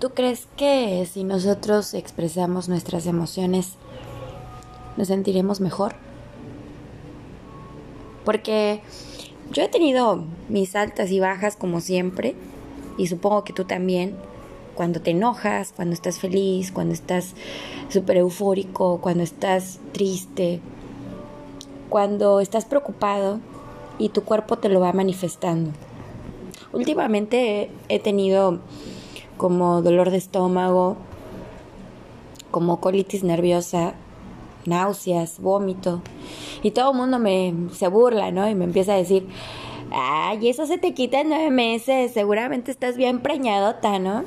¿Tú crees que si nosotros expresamos nuestras emociones nos sentiremos mejor? Porque yo he tenido mis altas y bajas como siempre y supongo que tú también. Cuando te enojas, cuando estás feliz, cuando estás súper eufórico, cuando estás triste, cuando estás preocupado y tu cuerpo te lo va manifestando. Últimamente he tenido como dolor de estómago, como colitis nerviosa, náuseas, vómito. Y todo el mundo me se burla, ¿no? Y me empieza a decir, ay, eso se te quita en nueve meses, seguramente estás bien preñadota, ¿no?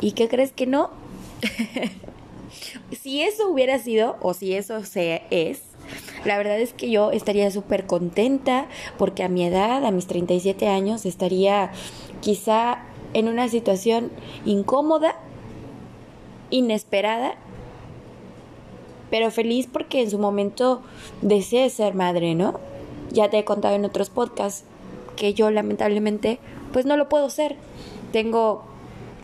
¿Y qué crees que no? si eso hubiera sido, o si eso se es, la verdad es que yo estaría súper contenta porque a mi edad, a mis 37 años, estaría quizá en una situación incómoda, inesperada, pero feliz porque en su momento deseé ser madre, ¿no? Ya te he contado en otros podcasts que yo lamentablemente pues no lo puedo ser. Tengo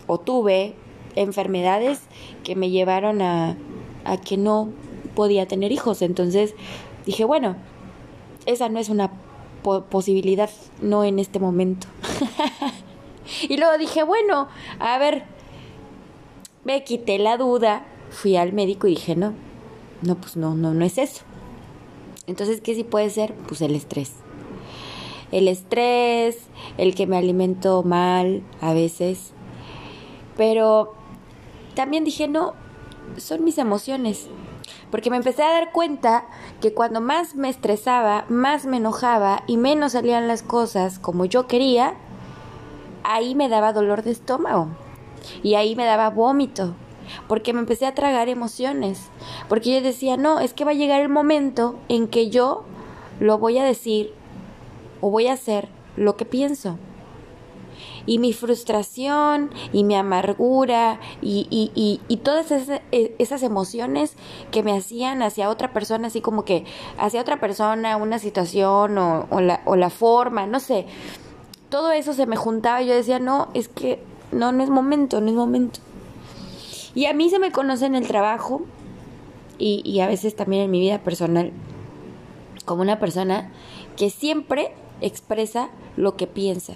o tuve enfermedades que me llevaron a, a que no podía tener hijos. Entonces dije, bueno, esa no es una posibilidad, no en este momento. y luego dije, bueno, a ver, me quité la duda, fui al médico y dije, no, no, pues no, no, no es eso. Entonces, ¿qué sí puede ser? Pues el estrés. El estrés, el que me alimento mal a veces. Pero también dije, no, son mis emociones. Porque me empecé a dar cuenta que cuando más me estresaba, más me enojaba y menos salían las cosas como yo quería, ahí me daba dolor de estómago. Y ahí me daba vómito porque me empecé a tragar emociones, porque yo decía, no, es que va a llegar el momento en que yo lo voy a decir o voy a hacer lo que pienso. Y mi frustración y mi amargura y, y, y, todas esas, e, esas, emociones que me hacían hacia otra persona, así como que hacia otra persona, una situación o, o, la, o la forma, no sé, todo eso se me juntaba y yo decía, no, es que no, no es momento, no es momento. Y a mí se me conoce en el trabajo y, y a veces también en mi vida personal como una persona que siempre expresa lo que piensa.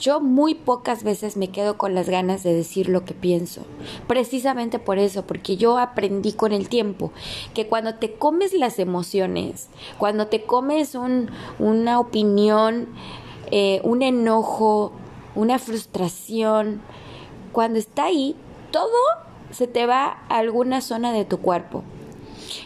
Yo muy pocas veces me quedo con las ganas de decir lo que pienso. Precisamente por eso, porque yo aprendí con el tiempo que cuando te comes las emociones, cuando te comes un, una opinión, eh, un enojo, una frustración, cuando está ahí, todo se te va a alguna zona de tu cuerpo.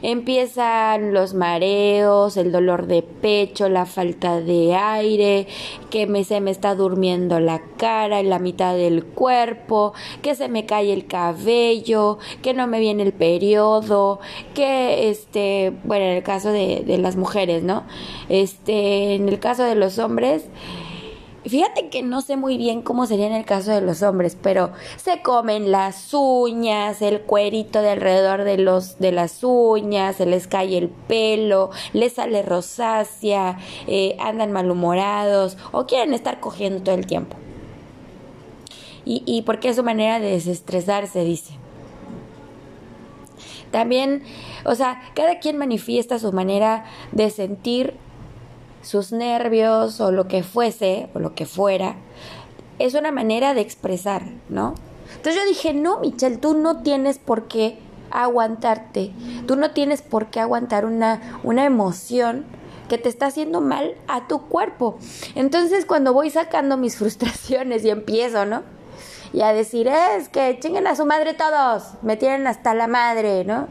Empiezan los mareos, el dolor de pecho, la falta de aire, que me, se me está durmiendo la cara en la mitad del cuerpo, que se me cae el cabello, que no me viene el periodo, que este, bueno, en el caso de, de las mujeres, ¿no? Este, en el caso de los hombres, Fíjate que no sé muy bien cómo sería en el caso de los hombres, pero se comen las uñas, el cuerito de alrededor de los de las uñas, se les cae el pelo, les sale rosácea, eh, andan malhumorados o quieren estar cogiendo todo el tiempo. Y, y porque es su manera de desestresarse, dice. También, o sea, cada quien manifiesta su manera de sentir sus nervios o lo que fuese o lo que fuera, es una manera de expresar, ¿no? Entonces yo dije, no, Michelle, tú no tienes por qué aguantarte, tú no tienes por qué aguantar una, una emoción que te está haciendo mal a tu cuerpo. Entonces cuando voy sacando mis frustraciones y empiezo, ¿no? Y a decir, es que chinguen a su madre todos, me tienen hasta la madre, ¿no?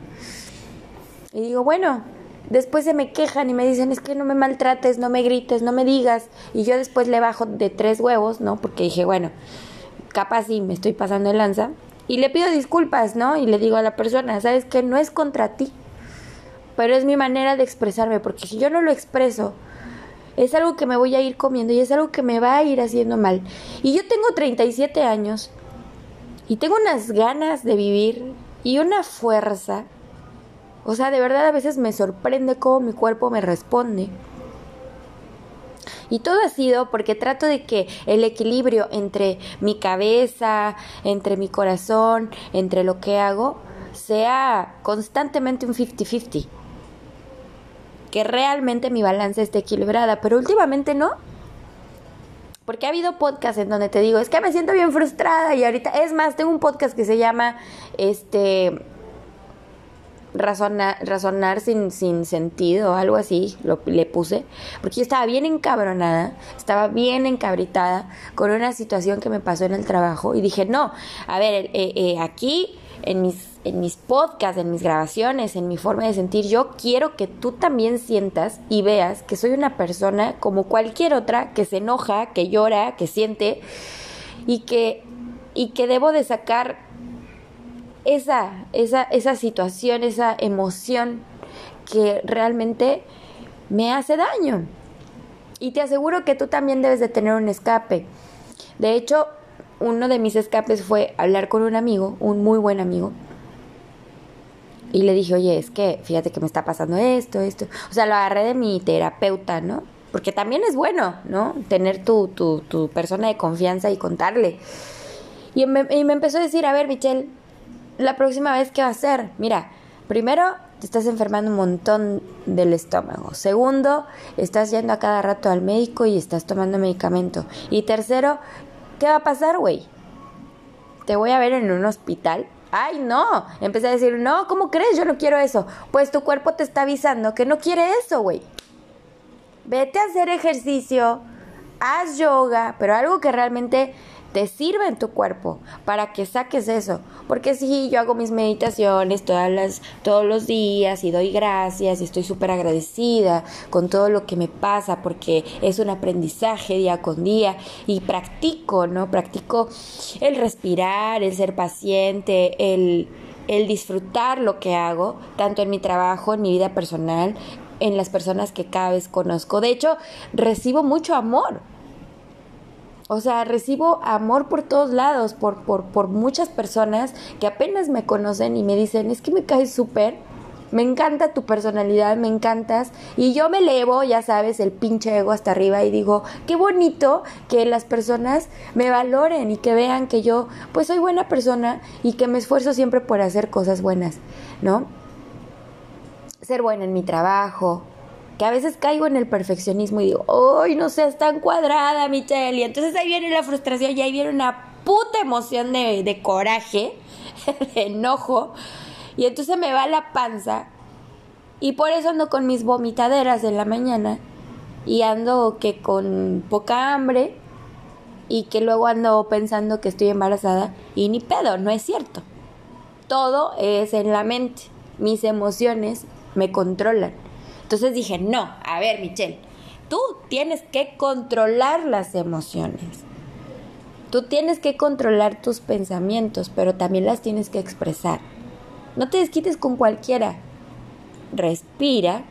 Y digo, bueno, Después se me quejan y me dicen, es que no me maltrates, no me grites, no me digas. Y yo después le bajo de tres huevos, ¿no? Porque dije, bueno, capaz sí me estoy pasando de lanza. Y le pido disculpas, ¿no? Y le digo a la persona, ¿sabes qué? No es contra ti. Pero es mi manera de expresarme, porque si yo no lo expreso, es algo que me voy a ir comiendo y es algo que me va a ir haciendo mal. Y yo tengo 37 años y tengo unas ganas de vivir y una fuerza o sea, de verdad a veces me sorprende cómo mi cuerpo me responde. Y todo ha sido porque trato de que el equilibrio entre mi cabeza, entre mi corazón, entre lo que hago, sea constantemente un 50-50. Que realmente mi balance esté equilibrada, pero últimamente no. Porque ha habido podcasts en donde te digo, es que me siento bien frustrada y ahorita, es más, tengo un podcast que se llama, este, razonar, razonar sin, sin sentido, algo así, lo, le puse, porque yo estaba bien encabronada, estaba bien encabritada con una situación que me pasó en el trabajo y dije, no, a ver, eh, eh, aquí en mis, en mis podcasts, en mis grabaciones, en mi forma de sentir, yo quiero que tú también sientas y veas que soy una persona como cualquier otra que se enoja, que llora, que siente y que, y que debo de sacar esa, esa, esa situación, esa emoción que realmente me hace daño. Y te aseguro que tú también debes de tener un escape. De hecho, uno de mis escapes fue hablar con un amigo, un muy buen amigo. Y le dije, oye, es que fíjate que me está pasando esto, esto. O sea, lo agarré de mi terapeuta, ¿no? Porque también es bueno, ¿no? Tener tu, tu, persona de confianza y contarle. Y me, y me empezó a decir, a ver, Michelle, la próxima vez, ¿qué va a hacer? Mira, primero te estás enfermando un montón del estómago. Segundo, estás yendo a cada rato al médico y estás tomando medicamento. Y tercero, ¿Qué va a pasar, güey? ¿Te voy a ver en un hospital? Ay, no. Empecé a decir, no, ¿cómo crees? Yo no quiero eso. Pues tu cuerpo te está avisando que no quiere eso, güey. Vete a hacer ejercicio, haz yoga, pero algo que realmente te sirve en tu cuerpo para que saques eso. Porque si yo hago mis meditaciones todas las, todos los días y doy gracias y estoy súper agradecida con todo lo que me pasa porque es un aprendizaje día con día y practico, ¿no? Practico el respirar, el ser paciente, el, el disfrutar lo que hago, tanto en mi trabajo, en mi vida personal, en las personas que cada vez conozco. De hecho, recibo mucho amor o sea, recibo amor por todos lados, por, por, por muchas personas que apenas me conocen y me dicen, es que me caes súper, me encanta tu personalidad, me encantas. Y yo me elevo, ya sabes, el pinche ego hasta arriba y digo, qué bonito que las personas me valoren y que vean que yo, pues soy buena persona y que me esfuerzo siempre por hacer cosas buenas, ¿no? Ser buena en mi trabajo, que a veces caigo en el perfeccionismo y digo, ¡ay, no seas tan cuadrada, Michelle! Y entonces ahí viene la frustración y ahí viene una puta emoción de, de coraje, de enojo, y entonces me va la panza, y por eso ando con mis vomitaderas de la mañana, y ando que con poca hambre, y que luego ando pensando que estoy embarazada, y ni pedo, no es cierto. Todo es en la mente, mis emociones me controlan. Entonces dije, no, a ver, Michelle, tú tienes que controlar las emociones. Tú tienes que controlar tus pensamientos, pero también las tienes que expresar. No te desquites con cualquiera. Respira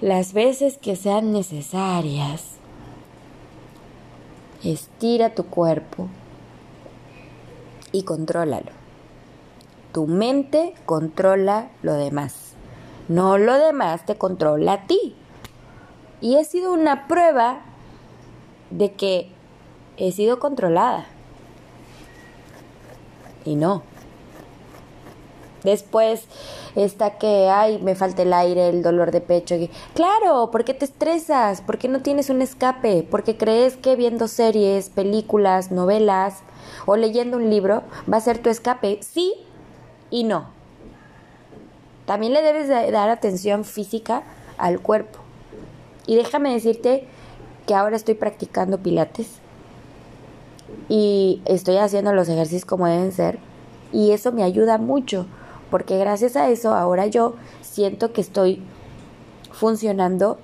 las veces que sean necesarias. Estira tu cuerpo y contrólalo. Tu mente controla lo demás. No lo demás te controla a ti. Y he sido una prueba de que he sido controlada. Y no. Después está que, ay, me falta el aire, el dolor de pecho. Claro, ¿por qué te estresas? ¿Por qué no tienes un escape? ¿Por qué crees que viendo series, películas, novelas o leyendo un libro va a ser tu escape? Sí y no. También le debes dar atención física al cuerpo. Y déjame decirte que ahora estoy practicando pilates y estoy haciendo los ejercicios como deben ser y eso me ayuda mucho porque gracias a eso ahora yo siento que estoy funcionando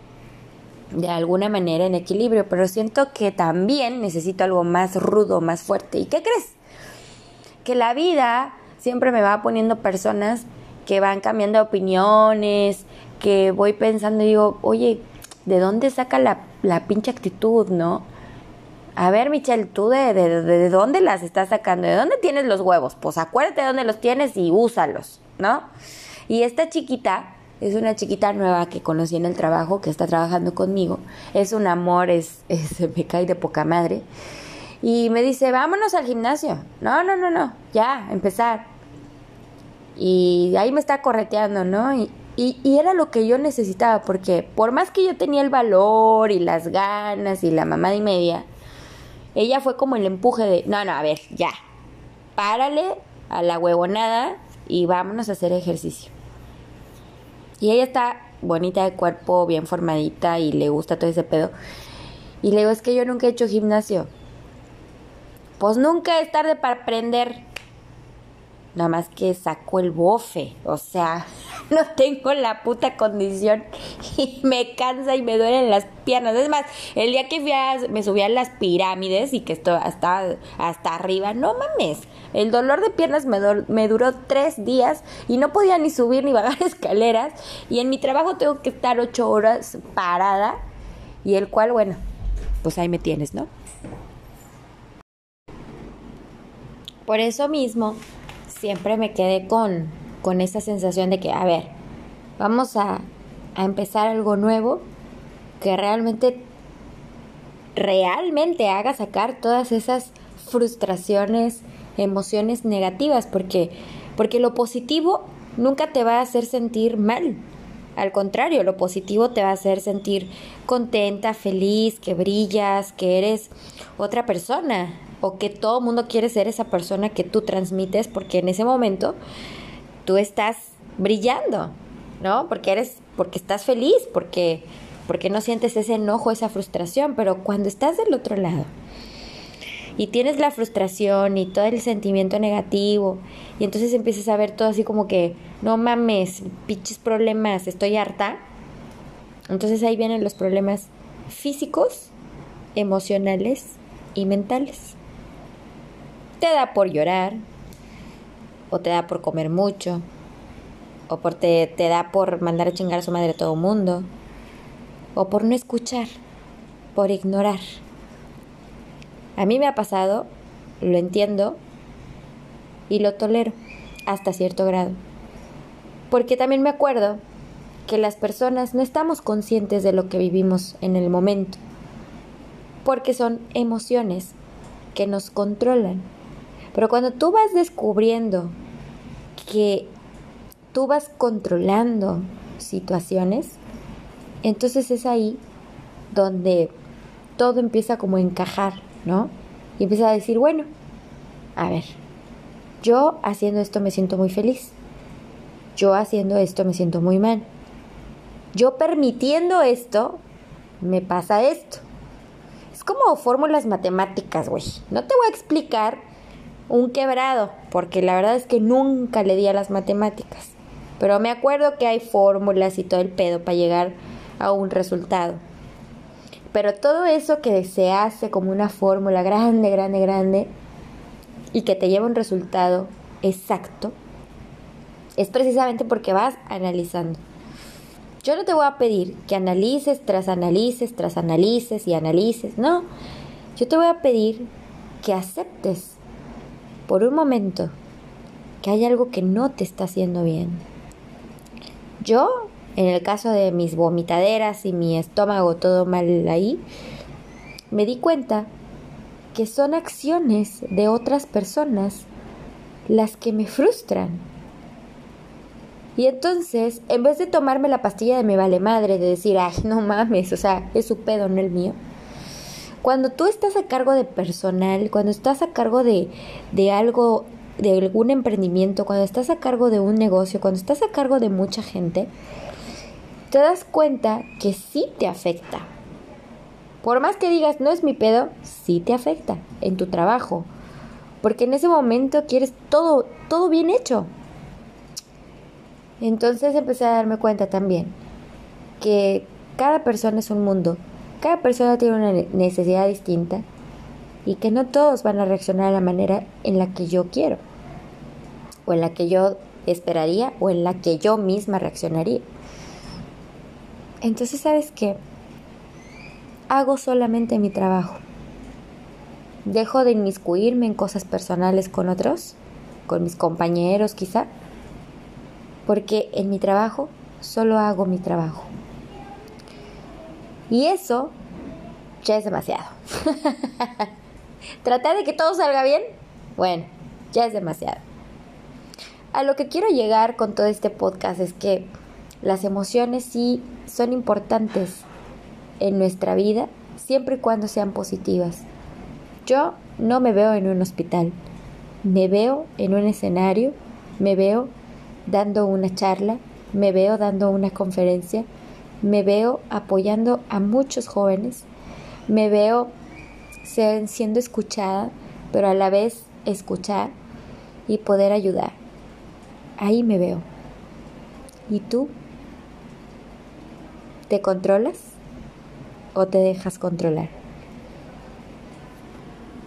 de alguna manera en equilibrio, pero siento que también necesito algo más rudo, más fuerte. ¿Y qué crees? Que la vida siempre me va poniendo personas que van cambiando opiniones, que voy pensando y digo, oye, ¿de dónde saca la, la pinche actitud, no? A ver, Michelle, ¿tú de, de, de, dónde las estás sacando? ¿De dónde tienes los huevos? Pues acuérdate de dónde los tienes y úsalos, ¿no? Y esta chiquita es una chiquita nueva que conocí en el trabajo, que está trabajando conmigo. Es un amor, es, se me cae de poca madre. Y me dice, vámonos al gimnasio. No, no, no, no, ya, empezar. Y ahí me está correteando, ¿no? Y, y, era lo que yo necesitaba, porque por más que yo tenía el valor y las ganas y la mamá y media, ella fue como el empuje de, no, no, a ver, ya, párale a la huevonada y vámonos a hacer ejercicio. Y ella está bonita de cuerpo, bien formadita y le gusta todo ese pedo. Y le digo, es que yo nunca he hecho gimnasio. Pues nunca es tarde para aprender. Nada más que saco el bofe. O sea, no tengo la puta condición. Y me cansa y me duelen las piernas. Es más, el día que fui a, me subí a las pirámides y que esto hasta, hasta arriba, no mames. El dolor de piernas me, me duró tres días y no podía ni subir ni bajar escaleras. Y en mi trabajo tengo que estar ocho horas parada. Y el cual, bueno, pues ahí me tienes, ¿no? Por eso mismo, siempre me quedé con, con esa sensación de que, a ver, vamos a, a empezar algo nuevo que realmente, realmente haga sacar todas esas frustraciones, emociones negativas, porque, porque lo positivo nunca te va a hacer sentir mal. Al contrario, lo positivo te va a hacer sentir contenta, feliz, que brillas, que eres otra persona o que todo mundo quiere ser esa persona que tú transmites porque en ese momento tú estás brillando, ¿no? Porque eres porque estás feliz, porque porque no sientes ese enojo, esa frustración, pero cuando estás del otro lado y tienes la frustración y todo el sentimiento negativo y entonces empiezas a ver todo así como que no mames, pinches problemas, estoy harta. Entonces ahí vienen los problemas físicos, emocionales y mentales te da por llorar, o te da por comer mucho, o por te, te da por mandar a chingar a su madre a todo el mundo, o por no escuchar, por ignorar. A mí me ha pasado, lo entiendo y lo tolero hasta cierto grado. Porque también me acuerdo que las personas no estamos conscientes de lo que vivimos en el momento, porque son emociones que nos controlan pero cuando tú vas descubriendo que tú vas controlando situaciones, entonces es ahí donde todo empieza como a encajar, ¿no? Y empieza a decir, bueno, a ver, yo haciendo esto me siento muy feliz. Yo haciendo esto me siento muy mal. Yo permitiendo esto, me pasa esto. Es como fórmulas matemáticas, güey. No te voy a explicar un quebrado, porque la verdad es que nunca le di a las matemáticas. Pero me acuerdo que hay fórmulas y todo el pedo para llegar a un resultado. Pero todo eso que se hace como una fórmula grande, grande, grande y que te lleva un resultado exacto, es precisamente porque vas analizando. Yo no te voy a pedir que analices tras analices, tras analices y analices, no. Yo te voy a pedir que aceptes por un momento que hay algo que no te está haciendo bien. Yo, en el caso de mis vomitaderas y mi estómago todo mal ahí, me di cuenta que son acciones de otras personas las que me frustran. Y entonces, en vez de tomarme la pastilla de me vale madre, de decir, ay, no mames, o sea, es su pedo, no el mío, cuando tú estás a cargo de personal, cuando estás a cargo de, de algo, de algún emprendimiento, cuando estás a cargo de un negocio, cuando estás a cargo de mucha gente, te das cuenta que sí te afecta. Por más que digas, no es mi pedo, sí te afecta en tu trabajo. Porque en ese momento quieres todo, todo bien hecho. Entonces empecé a darme cuenta también que cada persona es un mundo cada persona tiene una necesidad distinta y que no todos van a reaccionar de la manera en la que yo quiero, o en la que yo esperaría, o en la que yo misma reaccionaría. Entonces, ¿sabes qué? Hago solamente mi trabajo. Dejo de inmiscuirme en cosas personales con otros, con mis compañeros quizá, porque en mi trabajo solo hago mi trabajo. Y eso ya es demasiado. Tratar de que todo salga bien, bueno, ya es demasiado. A lo que quiero llegar con todo este podcast es que las emociones sí son importantes en nuestra vida, siempre y cuando sean positivas. Yo no me veo en un hospital, me veo en un escenario, me veo dando una charla, me veo dando una conferencia, me veo apoyando a muchos jóvenes, me veo siendo escuchada, pero a la vez escuchar y poder ayudar. Ahí me veo. ¿Y tú? ¿Te controlas o te dejas controlar?